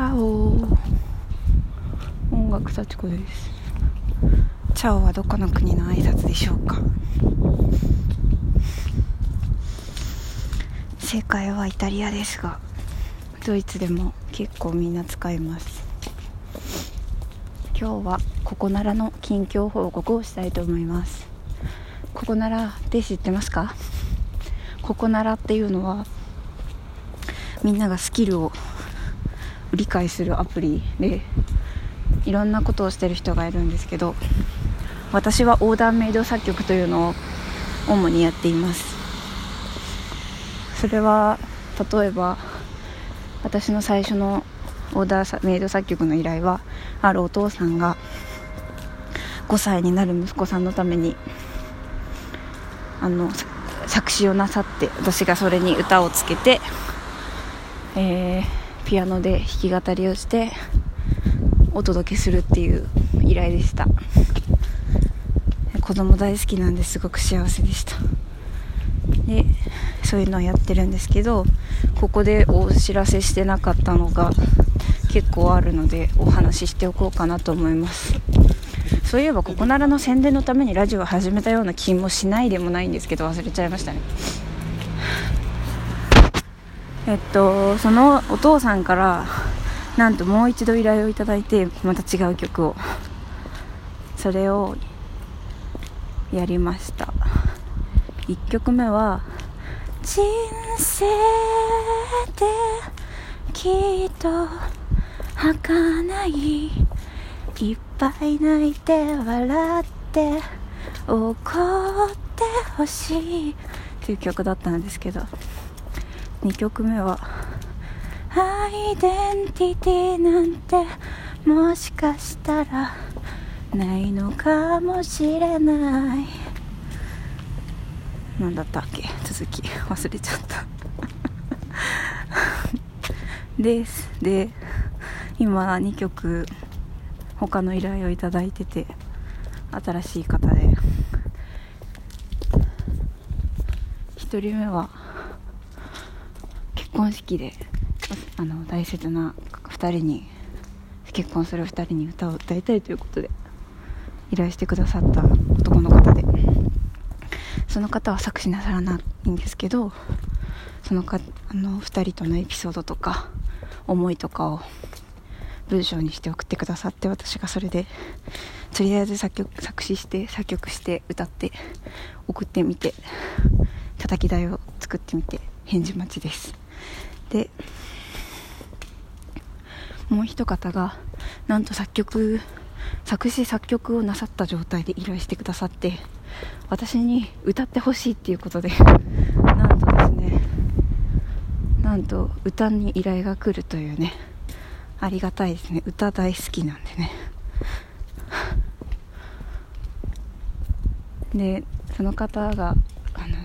チャオ音楽幸子です。チャオはどこの国の挨拶でしょうか？正解はイタリアですがドイツでも結構みんな使います。今日はここならの近況報告をしたいと思います。ここならって知ってますか？ここならっていうのはみんながスキルを理解するアプリでいろんなことをしてる人がいるんですけど私はオーダーメイド作曲というのを主にやっています。それは例えば私の最初のオーダーメイド作曲の依頼はあるお父さんが5歳になる息子さんのためにあの作詞をなさって私がそれに歌をつけて、えーピアノで弾き語りをしてお届けするっていう依頼でした。子供大好きなんですごく幸せでした。でそういうのをやってるんですけどここでお知らせしてなかったのが結構あるのでお話ししておこうかなと思います。そういえばここならの宣伝のためにラジオを始めたような気もしないでもないんですけど忘れちゃいましたね。えっとそのお父さんからなんともう一度依頼をいただいてまた違う曲を。それをやりました。1曲目は「人生できっと儚い」いっぱい泣いて笑って怒ってほしい。という曲だったんですけど。2曲目はアイデンティティなんてもしかしたらないのかもしれない。何だったっけ？続き。忘れちゃった。です。で今2曲他の依頼をいいてて新しい方で。1人目は婚式であの大切な2人に結婚する2人に歌を歌いたいということで依頼してくださった男の方でその方は作詞なさらないんですけどそのかあの2人とのエピソードとか思いとかを文章にして送ってくださって私がそれでとりあえず作曲作詞して作曲して歌って送ってみて叩き台を作ってみて返事待ちです。でもう一方がなんと作曲作詞作曲をなさった状態で依頼してくださって私に歌ってほしいっていうことでなんとですねなんと歌に依頼が来るというねありがたいですね。歌大好きなんでね。でその方があの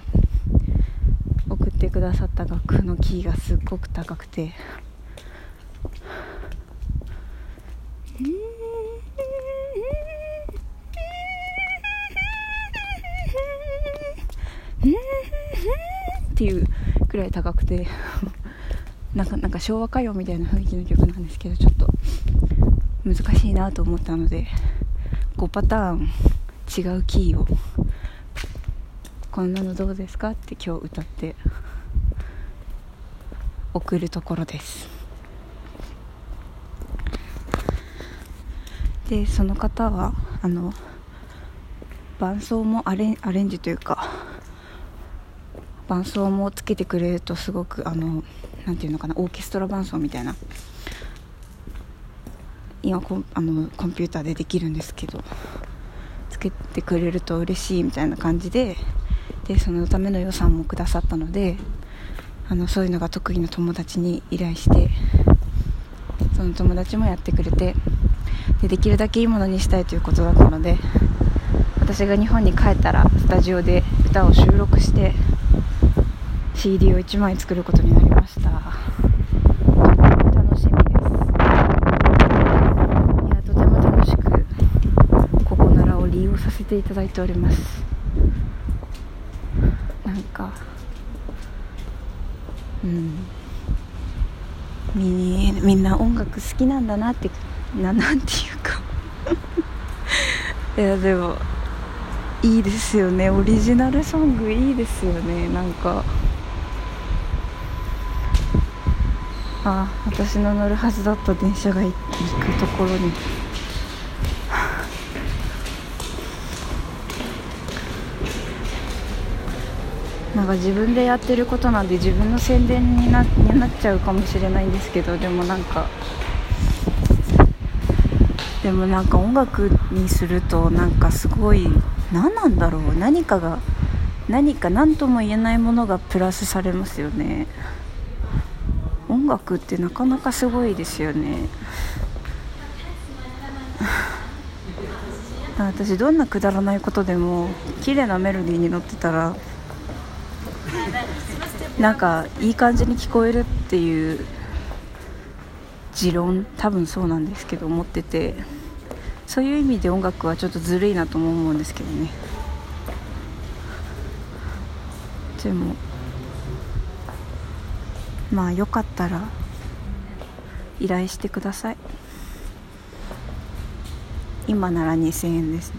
てくださった楽譜のキーがすっごく高くて。っていうくらい高くて。なんかなんか昭和歌謡みたいな雰囲気の曲なんですけどちょっと難しいなと思ったので5パターン違うキーを。こんなのどうですか？って今日歌って。送るところです。でその方はあの伴奏もアレンアレンジというか伴奏もつけてくれるとすごくあのなんていうのかなオーケストラ伴奏みたいな今コンあのコンピューターでできるんですけどつけてくれると嬉しいみたいな感じででそのための予算もくださったのであのそういうのが得意な友達に依頼してその友達もやってくれてでできるだけいいものにしたいということだったので私が日本に帰ったらスタジオで歌を収録して CD を1枚作ることになりました。楽しみです。いやとても楽しくここならを利用させていただいております。なんかうん。みみんな音楽好きなんだなってななんていうか。いやでもいいですよね。オリジナルソングいいですよね。なんか。あ私の乗るはずだった電車が行くところに。なんか自分でやってることなんで自分の宣伝になになっちゃうかもしれないんですけどでもなんかでもなんか音楽にするとなんかすごい何なんだろう何かが何か何とも言えないものがプラスされますよね。音楽ってなかなかすごいですよね。私どんなくだらないことでも綺麗なメロディーに乗ってたら なんかいい感じに聞こえるっていう持論多分そうなんですけど思ってて。そういう意味で音楽はちょっとずるいなとも思うんですけどね。でもまあよかったら依頼してください。今なら2000円です。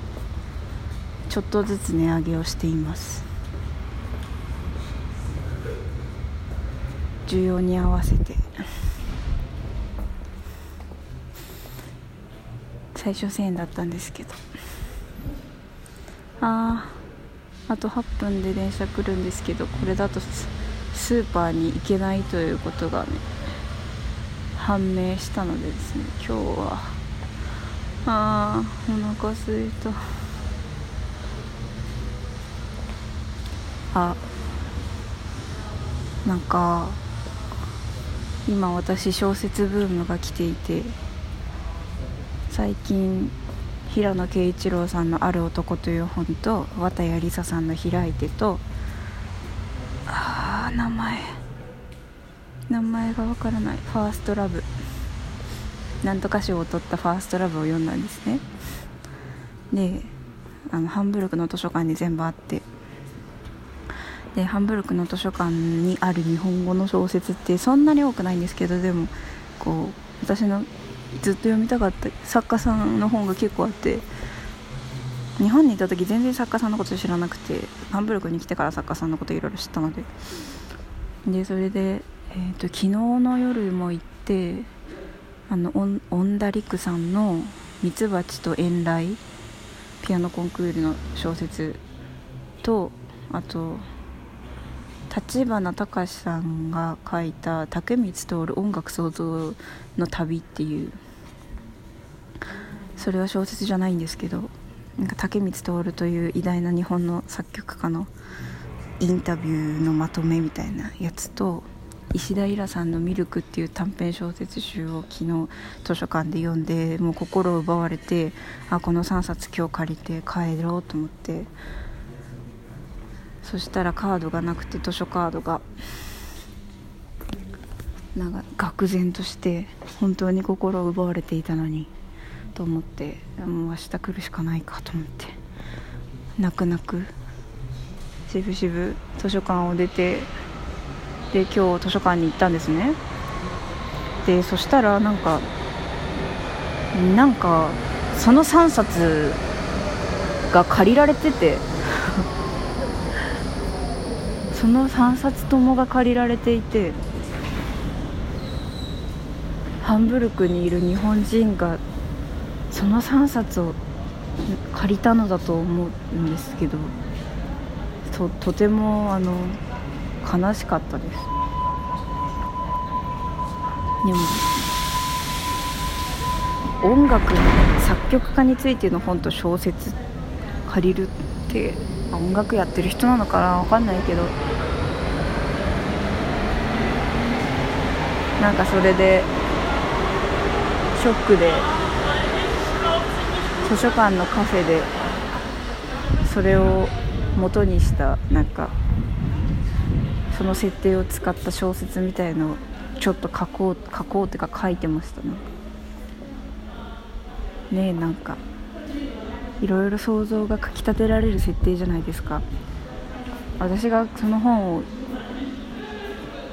ちょっとずつ値上げをしています。需要に合わせて。最初1000円だったんですけど。あああと8分で電車来るんですけどこれだとスーパーに行けないということがね判明したのでですね今日は。あーお腹すいた。あなんか今私小説ブームが来ていて最近平野啓一郎さんの「ある男」という本と綿谷りささんの「開いてと」あ名前。名前がわからない「ファーストラブ」なんとか賞を取った「ファーストラブ」を読んだんですね。であのハンブルクの図書館に全部あってでハンブルクの図書館にある日本語の小説ってそんなに多くないんですけどでもこう私のずっと読みたかった作家さんの本が結構あって日本にいた時全然作家さんのこと知らなくてハンブルクに来てから作家さんのこといろいろ知ったので。でそれで、えーと、昨日の夜も行ってあのオンダリクさんの「ミツバチと遠雷」ピアノコンクールの小説とあと立花隆さんが書いた竹光徹音楽創造の旅っていう。それは小説じゃないんですけどなんか竹光徹という偉大な日本の作曲家のインタビューのまとめみたいなやつと石田イラさんの「ミルク」っていう短編小説集を昨日図書館で読んでもう心を奪われてあこの3冊今日借りて帰ろうと思ってそしたらカードがなくて図書カードがなんか愕然として本当に心を奪われていたのにと思ってもう明日来るしかないかと思って泣く泣くしぶしぶ図書館を出てで今日図書館に行ったんですね。でそしたらなんかなんかその3冊が借りられててその3冊ともが借りられていてハンブルクにいる日本人がその3冊を借りたのだと思うんですけどととてもあの悲しかったです。でも音楽の作曲家についての本と小説借りるって音楽やってる人なのかな分かんないけど。なんかそれでショックで図書館のカフェでそれを元にしたなんかその設定を使った小説みたいのをちょっと書こう書こうっていうか書いてましたね。ねえなんか。いろいろ想像がかきたてられる設定じゃないですか。私がその本を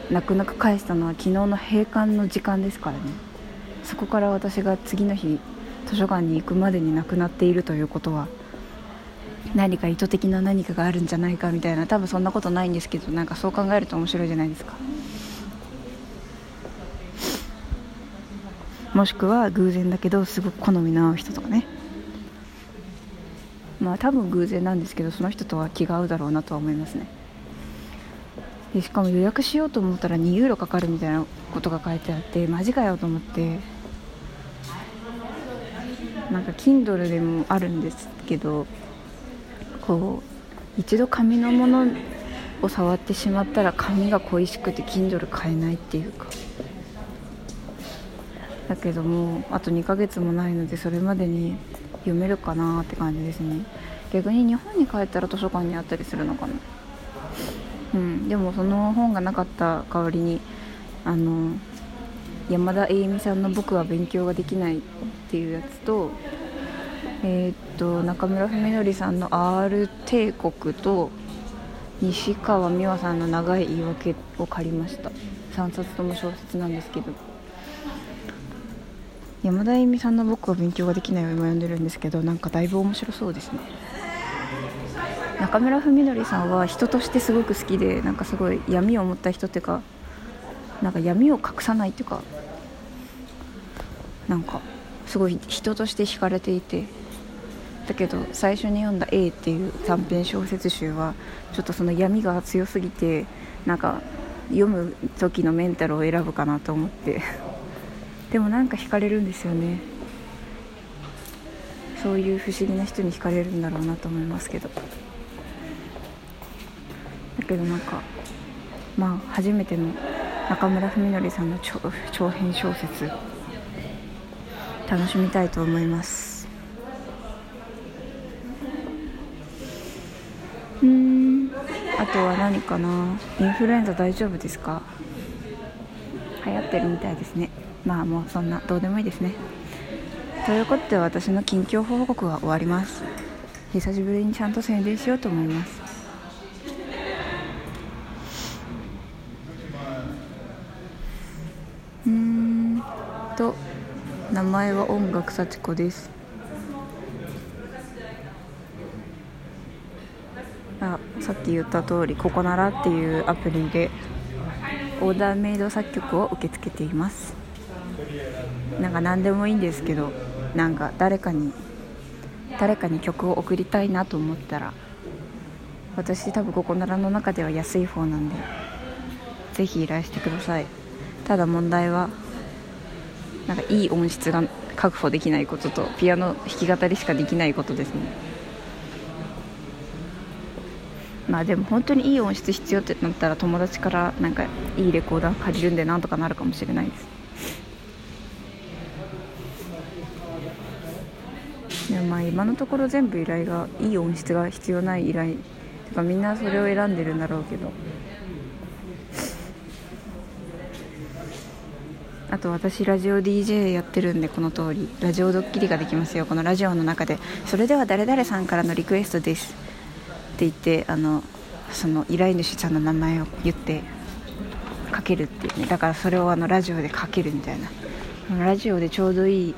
泣く泣く返したのは昨日の閉館の時間ですからね。そこから私が次の日図書館に行くまでに亡くなっているということは何か意図的な何かがあるんじゃないかみたいな多分そんなことないんですけどなんかそう考えると面白いじゃないですか。もしくは偶然だけどすごく好みの合う人とかね。まあ多分偶然なんですけどその人とは気が合うだろうなとは思いますね。でしかも予約しようと思ったら2ユーロかかるみたいなことが書いてあってマジかよと思ってなんか Kindle でもあるんですけどこう一度紙のものを触ってしまったら紙が恋しくて Kindle 買えないっていうか。だけどもあと2ヶ月もないのでそれまでに読めるかなって感じですね。逆に日本に帰ったら図書館にあったりするのかな。うん、でもその本がなかった代わりにあの山田栄美さんの「僕は勉強ができない」っていうやつと,、えー、っと中村文則さんの「R 帝国」と西川美和さんの「長い言い訳」を借りました。3冊とも小説なんですけど。山田栄美さんの「僕は勉強ができない」を今読んでるんですけどなんかだいぶ面白そうですね。中村文則さんは人としてすごく好きでなんかすごい闇を持った人っていうかなんか闇を隠さないっていうかなんかすごい人として惹かれていて。だけど最初に読んだ「A」っていう短編小説集はちょっとその闇が強すぎてなんか読む時のメンタルを選ぶかなと思って。でもなんか惹かれるんですよね。そういう不思議な人に惹かれるんだろうなと思いますけど。だけどなんかまあ初めての中村文則さんの長編小説楽しみたいと思います。うん。あとは何かな？インフルエンザ大丈夫ですか？流行ってるみたいですね。まあもうそんなどうでもいいですね。ということで私の近況報告は終わります。久しぶりにちゃんと宣伝しようと思います。うんと名前は音楽幸子です。あさっき言った通りここならっていうアプリでオーダーメイド作曲を受け付けています。なんか何でもいいんですけどなんか誰かに誰かに曲を送りたいなと思ったら私多分ここならの中では安い方なんでぜひ依頼してください。ただ問題はなんかいい音質が確保できないこととピアノ弾き語りしかできないことですね。まあでも本当にいい音質必要ってなったら友達からなんかいいレコーダー借りるんでなんとかなるかもしれないですでもまあ今のところ全部依頼がいい音質が必要ない依頼。とかみんなそれを選んでるんだろうけど。あと私ラジオ DJ やってるんでこの通り。ラジオドッキリができますよ。このラジオの中で。それでは誰々さんからのリクエストです。って言ってあのその依頼主さんの名前を言ってかけるっていうね。だからそれをあのラジオでかけるみたいな。ラジオでちょうどいい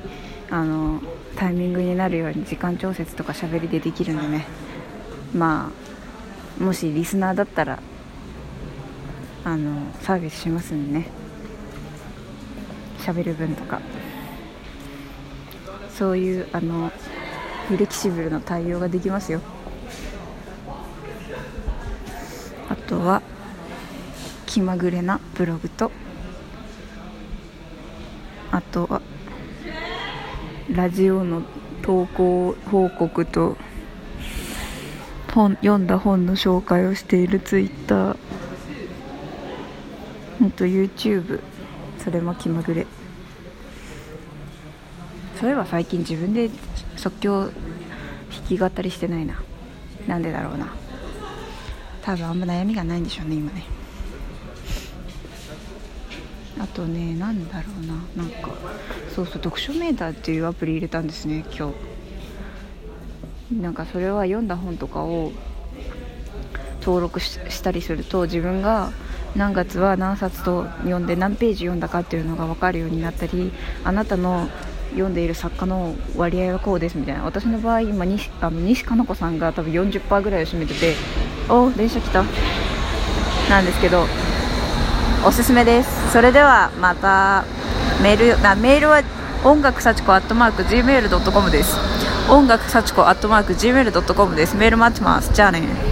あのタイミングになるように時間調節とか喋りでできるんでね。まあもしリスナーだったらあのサービスしますんでね。喋る分とか。そういうあのフレキシブルな対応ができますよ。あとは気まぐれなブログとあとはラジオの投稿報告と本読んだ本の紹介をしているツイッター。と YouTube それも気まぐれ。そういえば最近自分で即興弾き語りしてないな。なんでだろうな。多分あんま悩みがないんでしょうね今ね。あとねなんだろうな。なんかそうそう読書メーターっていうアプリ入れたんですね今日。なんかそれは読んだ本とかを登録したりすると自分が何月は何冊と読んで何ページ読んだかっていうのが分かるようになったりあなたの読んでいる作家の割合はこうですみたいな。私の場合今西あの西加奈子さんが多分40%ぐらいを占めててお電車来たなんですけどおすすめです。それではまたメールあメールは音楽幸子アットマーク Gmail.com です。音楽幸子アットマーク Gmail.com です。メール待ってます。じゃあね。